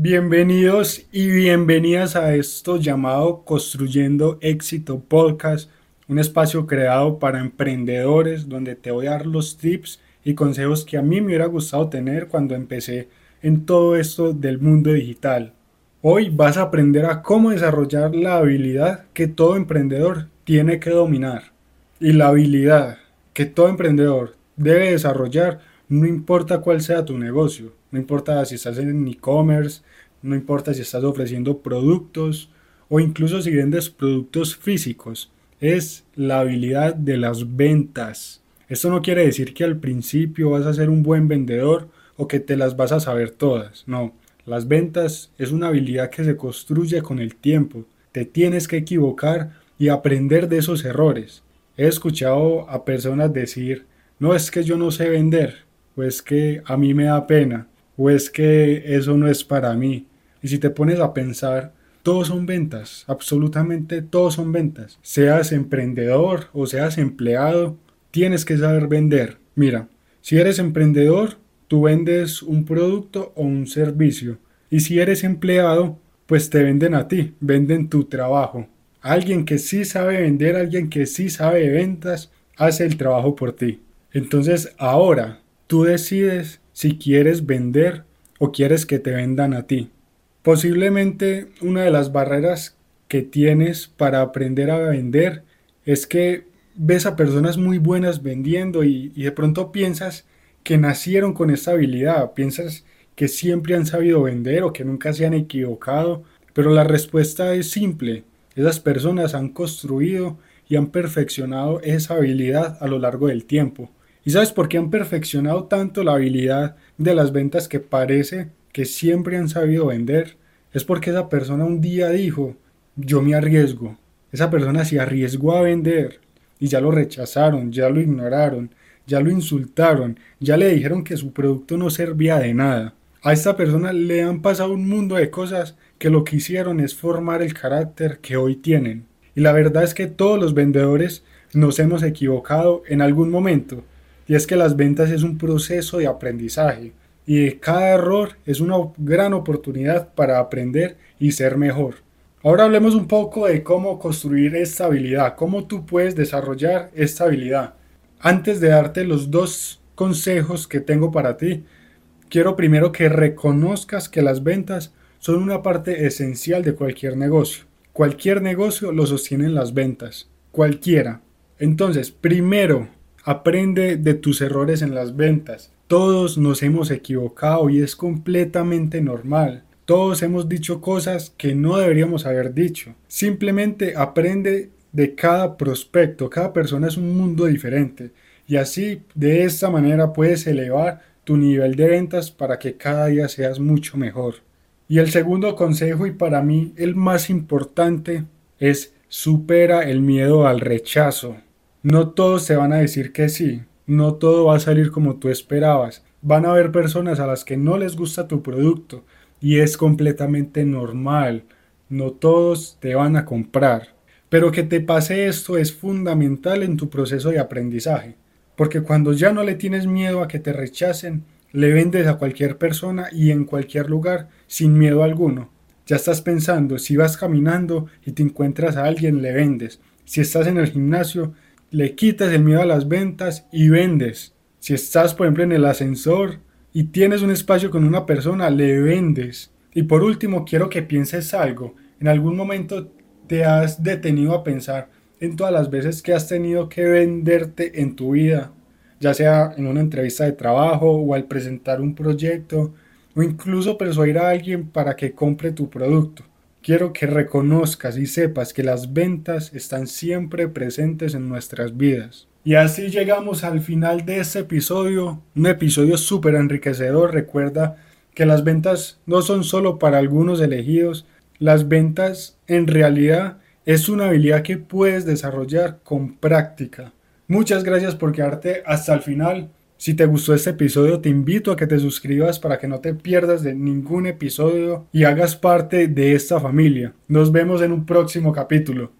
Bienvenidos y bienvenidas a esto llamado Construyendo Éxito Podcast, un espacio creado para emprendedores donde te voy a dar los tips y consejos que a mí me hubiera gustado tener cuando empecé en todo esto del mundo digital. Hoy vas a aprender a cómo desarrollar la habilidad que todo emprendedor tiene que dominar. Y la habilidad que todo emprendedor debe desarrollar no importa cuál sea tu negocio, no importa si estás en e-commerce, no importa si estás ofreciendo productos o incluso si vendes productos físicos, es la habilidad de las ventas. Esto no quiere decir que al principio vas a ser un buen vendedor o que te las vas a saber todas, no. Las ventas es una habilidad que se construye con el tiempo. Te tienes que equivocar y aprender de esos errores. He escuchado a personas decir, no es que yo no sé vender, o es que a mí me da pena, o es que eso no es para mí. Y si te pones a pensar, todos son ventas, absolutamente todos son ventas. Seas emprendedor o seas empleado, tienes que saber vender. Mira, si eres emprendedor, tú vendes un producto o un servicio. Y si eres empleado, pues te venden a ti, venden tu trabajo. Alguien que sí sabe vender, alguien que sí sabe ventas, hace el trabajo por ti. Entonces ahora Tú decides si quieres vender o quieres que te vendan a ti. Posiblemente una de las barreras que tienes para aprender a vender es que ves a personas muy buenas vendiendo y, de pronto piensas que nacieron con esta habilidad, piensas que siempre han sabido vender o que nunca se han equivocado, pero la respuesta es simple. Esas personas han construido y han perfeccionado esa habilidad a lo largo del tiempo. ¿Y sabes por qué han perfeccionado tanto la habilidad de las ventas que parece que siempre han sabido vender? Es porque esa persona un día dijo, yo me arriesgo. Esa persona se arriesgó a vender y ya lo rechazaron, ya lo ignoraron, ya lo insultaron, ya le dijeron que su producto no servía de nada. A esta persona le han pasado un mundo de cosas que lo que hicieron es formar el carácter que hoy tienen. Y la verdad es que todos los vendedores nos hemos equivocado en algún momento y es que las ventas es un proceso de aprendizaje y cada error es una gran oportunidad para aprender y ser mejor. Ahora hablemos un poco de cómo construir esta habilidad, cómo tú puedes desarrollar esta habilidad. Antes de darte los dos consejos que tengo para ti, quiero primero que reconozcas que las ventas son una parte esencial de cualquier negocio. Cualquier negocio lo sostienen las ventas, cualquiera. Entonces, primero, Aprende de tus errores en las ventas. Todos nos hemos equivocado y es completamente normal. Todos hemos dicho cosas que no deberíamos haber dicho. Simplemente aprende de cada prospecto. Cada persona es un mundo diferente. Y así, de esta manera, puedes elevar tu nivel de ventas para que cada día seas mucho mejor. Y el segundo consejo, y para mí el más importante, es supera el miedo al rechazo. No todos se van a decir que sí, no todo va a salir como tú esperabas. Van a haber personas a las que no les gusta tu producto y es completamente normal. No todos te van a comprar. Pero que te pase esto es fundamental en tu proceso de aprendizaje, porque cuando ya no le tienes miedo a que te rechacen, le vendes a cualquier persona y en cualquier lugar sin miedo alguno. Ya estás pensando, si vas caminando y te encuentras a alguien, le vendes. Si estás en el gimnasio, le quitas el miedo a las ventas y vendes. Si estás, por ejemplo, en el ascensor y tienes un espacio con una persona, le vendes. Y por último, quiero que pienses algo. En algún momento te has detenido a pensar en todas las veces que has tenido que venderte en tu vida, ya sea en una entrevista de trabajo o al presentar un proyecto o incluso persuadir a alguien para que compre tu producto. Quiero que reconozcas y sepas que las ventas están siempre presentes en nuestras vidas. Y así llegamos al final de este episodio, un episodio súper enriquecedor. Recuerda que las ventas no son solo para algunos elegidos, las ventas en realidad es una habilidad que puedes desarrollar con práctica. Muchas gracias por quedarte hasta el final. Si te gustó este episodio, te invito a que te suscribas para que no te pierdas de ningún episodio y hagas parte de esta familia. Nos vemos en un próximo capítulo.